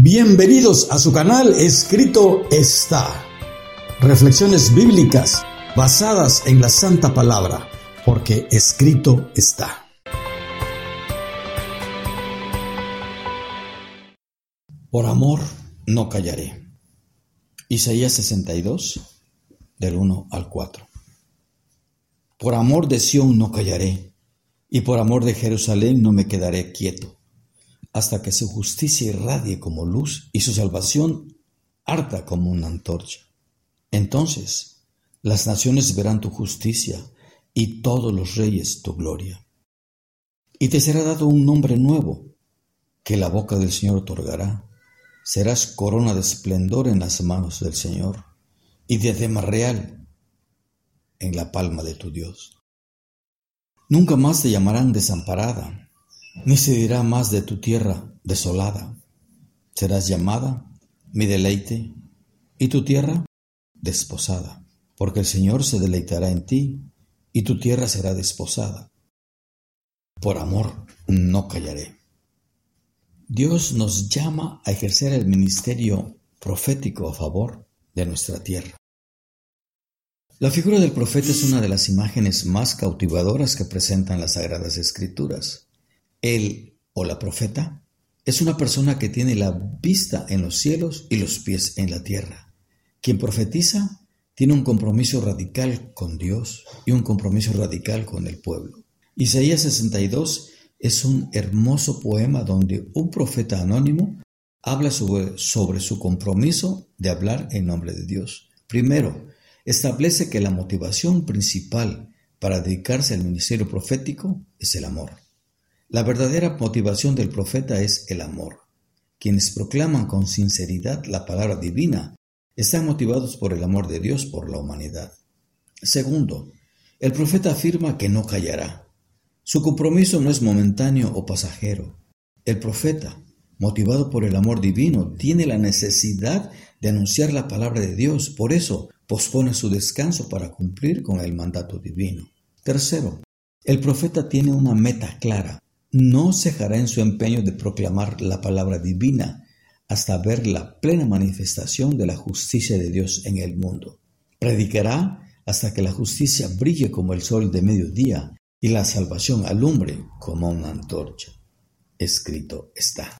Bienvenidos a su canal Escrito está. Reflexiones bíblicas basadas en la Santa Palabra, porque escrito está. Por amor no callaré. Isaías 62, del 1 al 4. Por amor de Sión no callaré, y por amor de Jerusalén no me quedaré quieto hasta que su justicia irradie como luz y su salvación arda como una antorcha. Entonces las naciones verán tu justicia y todos los reyes tu gloria. Y te será dado un nombre nuevo que la boca del Señor otorgará. Serás corona de esplendor en las manos del Señor y diadema real en la palma de tu Dios. Nunca más te llamarán desamparada ni se dirá más de tu tierra desolada. Serás llamada mi deleite y tu tierra desposada, porque el Señor se deleitará en ti y tu tierra será desposada. Por amor no callaré. Dios nos llama a ejercer el ministerio profético a favor de nuestra tierra. La figura del profeta es una de las imágenes más cautivadoras que presentan las Sagradas Escrituras. Él o la profeta es una persona que tiene la vista en los cielos y los pies en la tierra. Quien profetiza tiene un compromiso radical con Dios y un compromiso radical con el pueblo. Isaías 62 es un hermoso poema donde un profeta anónimo habla sobre, sobre, su compromiso de hablar en nombre de Dios. Primero, establece que la motivación principal para dedicarse al ministerio profético es el amor. La verdadera motivación del profeta es el amor. Quienes proclaman con sinceridad la palabra divina están motivados por el amor de Dios por la humanidad. Segundo, el profeta afirma que no callará. Su compromiso no es momentáneo o pasajero. El profeta, motivado por el amor divino, tiene la necesidad de anunciar la palabra de Dios, por eso pospone su descanso para cumplir con el mandato divino. Tercero, el profeta tiene una meta clara, no cejará en su empeño de proclamar la palabra divina hasta ver la plena manifestación de la justicia de Dios en el mundo. Predicará hasta que la justicia brille como el sol de mediodía y la salvación alumbre como una antorcha. Escrito está.